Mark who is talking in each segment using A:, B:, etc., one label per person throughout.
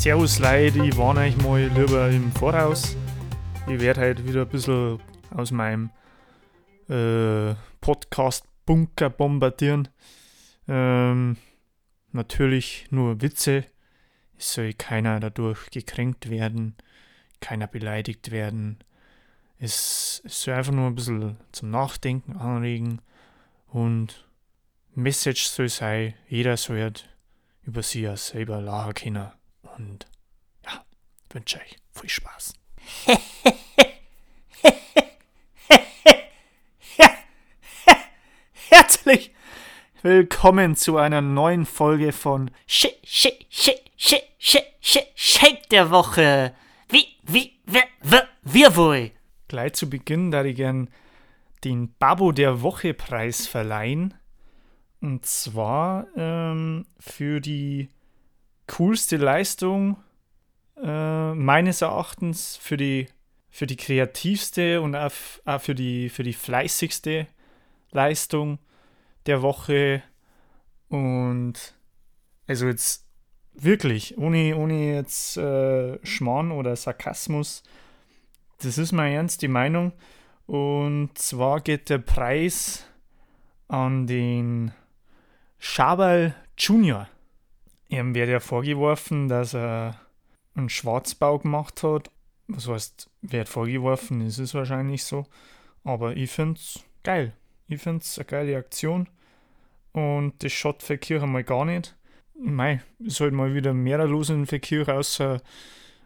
A: Servus Leute, ich warne euch mal lieber im Voraus. Ich werde heute wieder ein bisschen aus meinem äh, Podcast-Bunker bombardieren. Ähm, natürlich nur Witze. Es soll keiner dadurch gekränkt werden, keiner beleidigt werden. Es, es soll einfach nur ein bisschen zum Nachdenken anregen und Message soll sein, jeder soll halt über sich selber lachen können. Und ja, wünsche euch viel Spaß. willkommen zu einer neuen Folge von
B: Shit, Shit, Shit, Shit, Shit, Shit, Shake der Woche. Wie, wie, wer, wer, wir wohl?
A: Gleich zu Beginn da ich gern den Babo der Woche Preis verleihen. Und zwar ähm, für die coolste Leistung äh, meines Erachtens für die, für die kreativste und auch, auch für, die, für die fleißigste Leistung der Woche. Und also jetzt wirklich, ohne, ohne jetzt äh, Schmarrn oder Sarkasmus, das ist meine ernste Meinung. Und zwar geht der Preis an den Schabal Junior. Ihm wird ja vorgeworfen, dass er einen Schwarzbau gemacht hat. Was heißt, wird vorgeworfen, ist es wahrscheinlich so. Aber ich finde es geil. Ich finde es eine geile Aktion. Und das schaut für Kirche mal gar nicht. Mei, es sollte mal wieder mehr los in Verkehr, außer,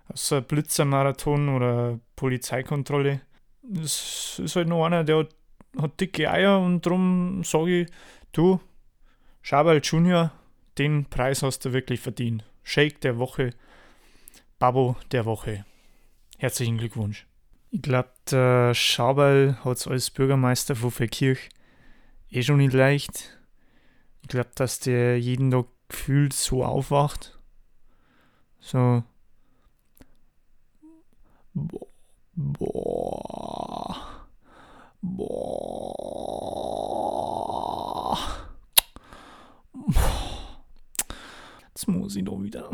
A: außer Blitzermarathon oder Polizeikontrolle. Es ist halt noch einer, der hat, hat dicke Eier und darum sage ich, du, Schabal Junior, den Preis hast du wirklich verdient. Shake der Woche, Babo der Woche. Herzlichen Glückwunsch. Ich glaube, der Schabal hat es als Bürgermeister von Verkirch eh schon nicht leicht. Ich glaube, dass der jeden Tag gefühlt so aufwacht. So. Boah. Boah. Boah. Jetzt muss ich doch wieder.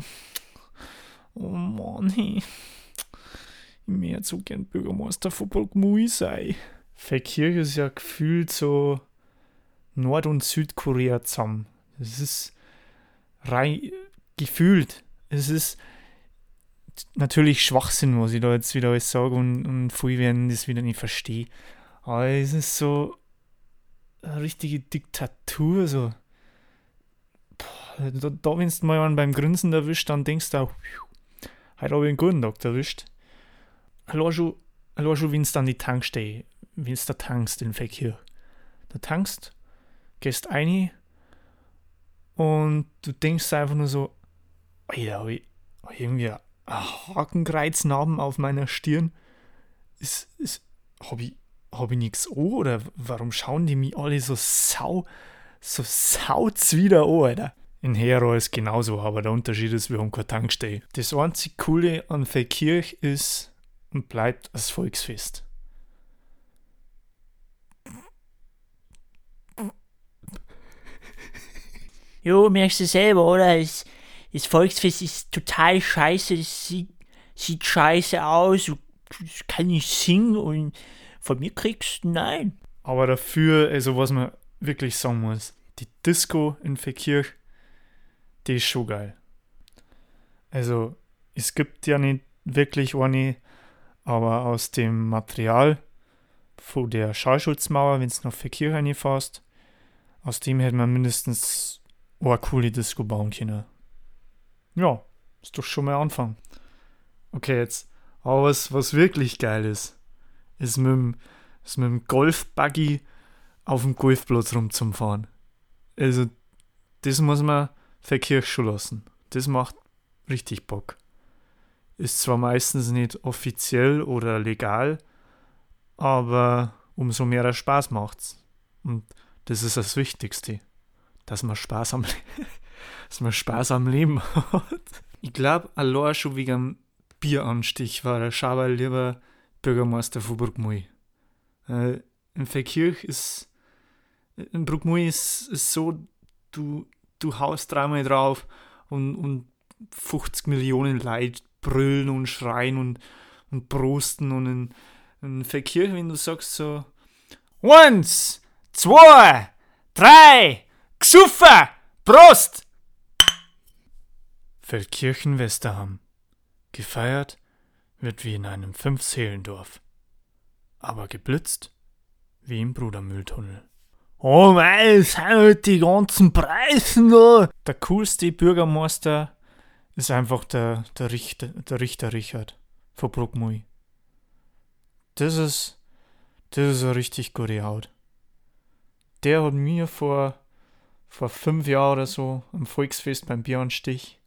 A: Oh Mann, hey. Ich mehr so gern Bürgermeister von Burgmui sei. Verkirch ist ja gefühlt so Nord- und Südkorea zusammen. Das ist rein gefühlt. Es ist natürlich Schwachsinn, was ich da jetzt wieder alles sage und, und viele werden das wieder nicht verstehen. Aber es ist so eine richtige Diktatur, so da, da wenn du mal einen beim Grinsen erwischt, dann denkst du auch, heute habe ich einen guten Tag erwischt. Allein schon, wenn du an die Tankstelle, wenn du da tankst in Verkehr. Da tankst, gehst ein und du denkst einfach nur so, Alter, habe ich irgendwie ein Hakenkreiznarben auf meiner Stirn. Ist, ist, habe ich, hab ich nichts an oder warum schauen die mich alle so sau, so saut's wieder an, Alter? In Hero ist genauso, aber der Unterschied ist, wir haben keine Tankstelle. Das einzig Coole an Verkirch ist und bleibt das Volksfest.
B: Jo, merkst du selber, oder? Das, das Volksfest ist total scheiße, das sieht, sieht scheiße aus, du kann nicht singen und von mir kriegst du nein.
A: Aber dafür, also was man wirklich sagen muss, die Disco in Verkirch die ist schon geil. Also, es gibt ja nicht wirklich eine, aber aus dem Material von der Schallschutzmauer, wenn es noch für Kirche reinfährst, aus dem hätte man mindestens eine coole Disco bauen können. Ja, ist doch schon mal Anfang. Okay, jetzt, aber was, was wirklich geil ist, ist mit dem, ist mit dem Golfbuggy auf dem Golfplatz rumzufahren. Also, das muss man verkirchen lassen. Das macht richtig Bock. Ist zwar meistens nicht offiziell oder legal, aber umso mehr Spaß macht's. Und das ist das Wichtigste. Dass man Spaß am, dass man Spaß am Leben hat. Ich glaube, allein schon wegen Bieranstich war der Schaber lieber Bürgermeister von Bruckmui. Äh, in Verkirch ist, in Bruckmui ist, ist so, du, du haust dreimal drauf und, und 50 Millionen Leute brüllen und schreien und, und prosten und in, in Verkirch, wenn du sagst so Eins, zwei, drei, Gsuffa, Prost! Feldkirchen Westerham. Gefeiert wird wie in einem Fünfseelendorf. Aber geblitzt wie im Brudermülltunnel.
B: Oh mei, sind halt die ganzen Preisen da.
A: Der coolste Bürgermeister ist einfach der, der, Richter, der Richter Richard von Bruckmui. Das ist, das ist eine richtig gute Haut. Der hat mir vor, vor fünf Jahren oder so am Volksfest beim Bieranstich,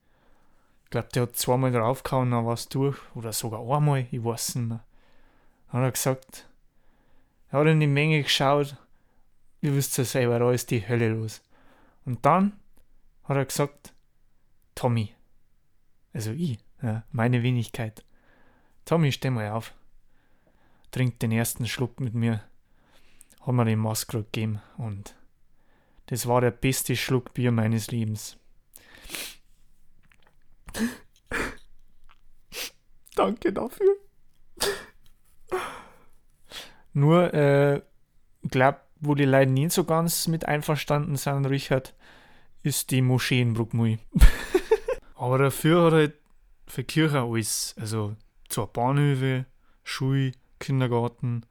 A: ich glaube, der hat zweimal draufgehauen, dann war es durch, oder sogar einmal, ich weiß nicht mehr. Dann hat er gesagt, er hat in die Menge geschaut, ihr wisst ja selber, da ist die Hölle los. Und dann hat er gesagt, Tommy, also ich, ja, meine Wenigkeit. Tommy, steh mal auf. Trink den ersten Schluck mit mir. Hat mir den Maskrug gegeben und das war der beste Schluck Bier meines Lebens. Danke dafür. Nur, äh, glaub, wo die Leute nicht so ganz mit einverstanden sind, Richard, ist die Moschee in Bruckmui. Aber dafür hat halt für Kirche alles. Also zwei Bahnhöfe, Schule, Kindergarten,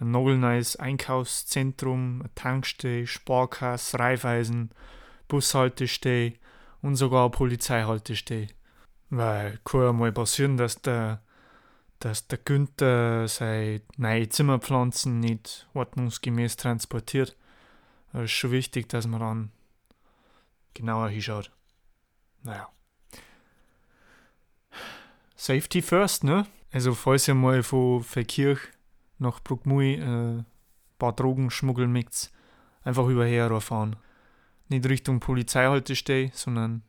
A: ein nagelneues Einkaufszentrum, eine Tankstelle, Sparkasse, Reifeisen, Bushaltestelle und sogar eine Polizeihaltestelle. Weil kann ja mal passieren, dass der, dass der Günther seine neue Zimmerpflanzen nicht ordnungsgemäß transportiert. Es ist schon wichtig, dass man dann genauer hinschaut. Naja. Safety first, ne? Also falls ihr mal von Verkirch nach Bruckmui äh, ein paar Drogen schmuggeln mögt, einfach über Herrohr fahren. Nicht Richtung Polizeihaltestelle, sondern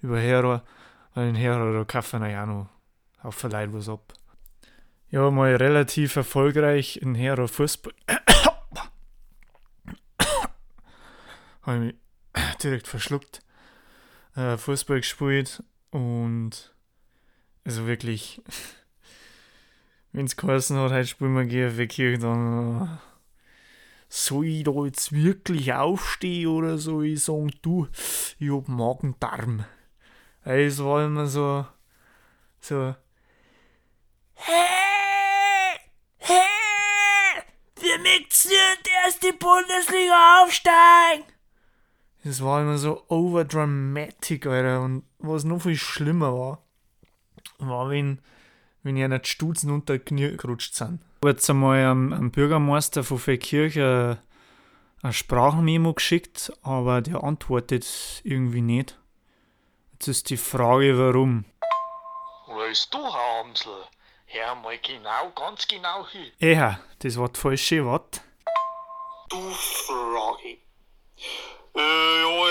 A: über Herrohr, weil in Herrohr kaufen ja noch auf Verleih was ab. Ja, mal relativ erfolgreich in Herrohr Fußball. Habe mich direkt verschluckt. Äh, Fußball gespielt und also wirklich, wenn es geheißen hat, heute spielen wir GFW dann äh, soll ich da jetzt wirklich aufstehen oder soll ich sagen, du, ich hab Magen-Darm. Es war immer so, so,
B: Hey! Hey! Wir nicht erst die Bundesliga aufsteigen!
A: Es war immer so overdramatic, Alter. Und was noch viel schlimmer war, war, wenn, wenn ich nicht Stutzen unter die Knie gerutscht sind. Ich habe jetzt einmal am, am Bürgermeister von Feldkirch ein, ein Sprachmemo geschickt, aber der antwortet irgendwie nicht. Jetzt ist die Frage, warum.
C: Weißt du, Herr Amsel, hör mal genau, ganz genau hin.
A: Ja, das war das falsche Wort.
C: Du Frage.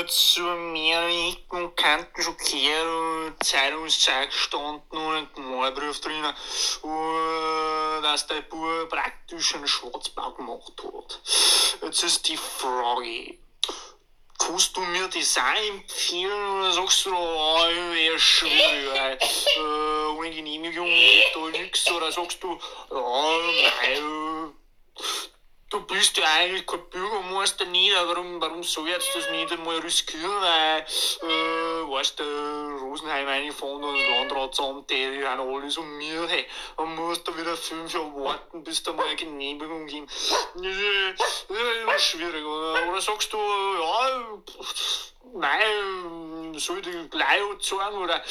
C: Ja, jetzt über mehrere Ecken und Kanten schon Zeitungszeit gestanden und Malbrief drinnen, äh, dass der Bub praktisch einen Schwarzbau gemacht hat. Jetzt ist die Frage, kannst du mir das auch empfehlen oder sagst du, oh, wäre schwierig, äh, ohne Genehmigung geht da nichts, oder sagst du, ja, nein, äh, Du bist ja eigentlich kein Bürgermeister nicht, warum, warum soll ich jetzt das nicht einmal riskieren, weil, äh, weißt du, Rosenheim reinfahren und das Landratsamt, die haben alle so mir, hey, man muss da wieder fünf Jahre warten, bis da mal eine Genehmigung gibt. Das ist, schwierig, oder? Oder sagst du, ja, nein, soll ich die gleich sagen, oder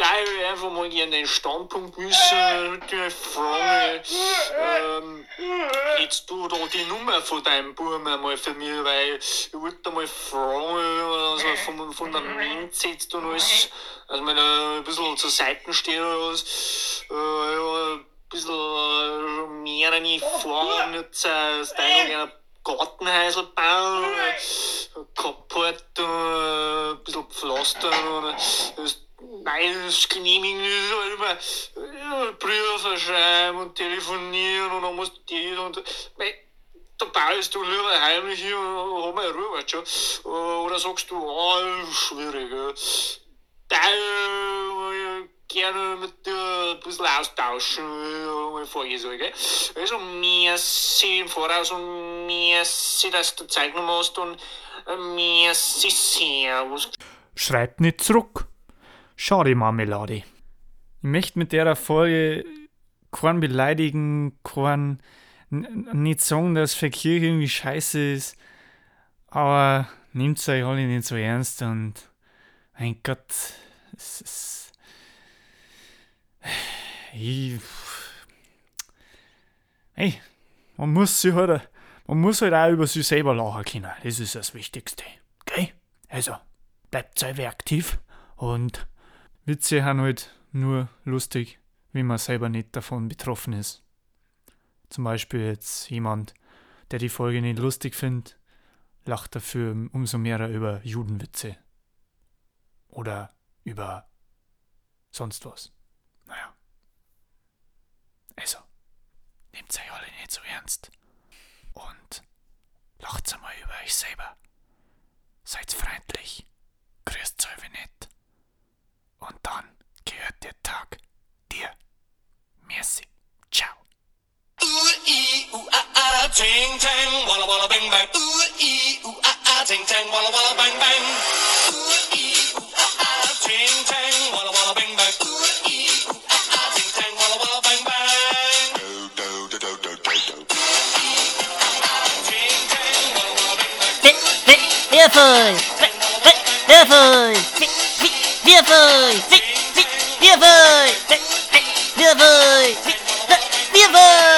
C: gleich einfach mal gerne den Standpunkt wissen, die Frage, ähm, hättest du da die Nummer von deinem Buben einmal für mich, weil ich wollte mal fragen, also vom Fundament setzt und alles, also wenn er ein bisschen zur Seite steht oder was, äh, ja, ein bisschen äh, mehrere Fragen jetzt äh, aus deiner Gartenhäusl bauen, Carport, ein bisschen pflastern, das Nein, genehmigen ist halt immer ja, Briefe schreiben und telefonieren und dann musst du das und mei, da baust du lieber heimlich hier und hab mal Ruhe, weißt du schon. Oder sagst du, ah, schwierig, ja. Da äh, gerne mit dir ein bisschen austauschen, äh, mal vorgesagt, gell. Also, merci im Voraus und merci, dass du Zeit genommen hast und äh, merci, servus.
A: Schreibt nicht zurück. Schade, Marmelade. Ich möchte mit der Folge keinen beleidigen, keinen nicht sagen, dass Verkehr irgendwie scheiße ist, aber nehmt es euch alle nicht so ernst und mein Gott, es ist. Ich, hey, man muss sich halt, man muss halt auch über sich selber lachen können. Das ist das Wichtigste. Okay? Also, bleibt selber aktiv und Witze haben halt nur lustig, wenn man selber nicht davon betroffen ist. Zum Beispiel jetzt jemand, der die Folge nicht lustig findet, lacht dafür umso mehr über Judenwitze. Oder über sonst was. Naja. Also, nehmt euch alle nicht so ernst. Und lacht einmal über euch selber. Seid freundlich. Grüßt euch nicht. Und dann gehört der Tag dir. Merci. Ciao.
D: Ooh ee ooh ah ah, ting tang, walla walla bang bang. Ooh ee ooh ah ah, ting tang, walla walla bang bang. Ooh ee ooh ah ah, ting tang, walla walla bang bang. Ooh ee ooh ah ah, ting tang, walla walla bang bang. Do do do do do do do. Ting tang, walla walla bang bang.
B: Địa vời, dịch, dịch, địa vời, địa vời, địa vời.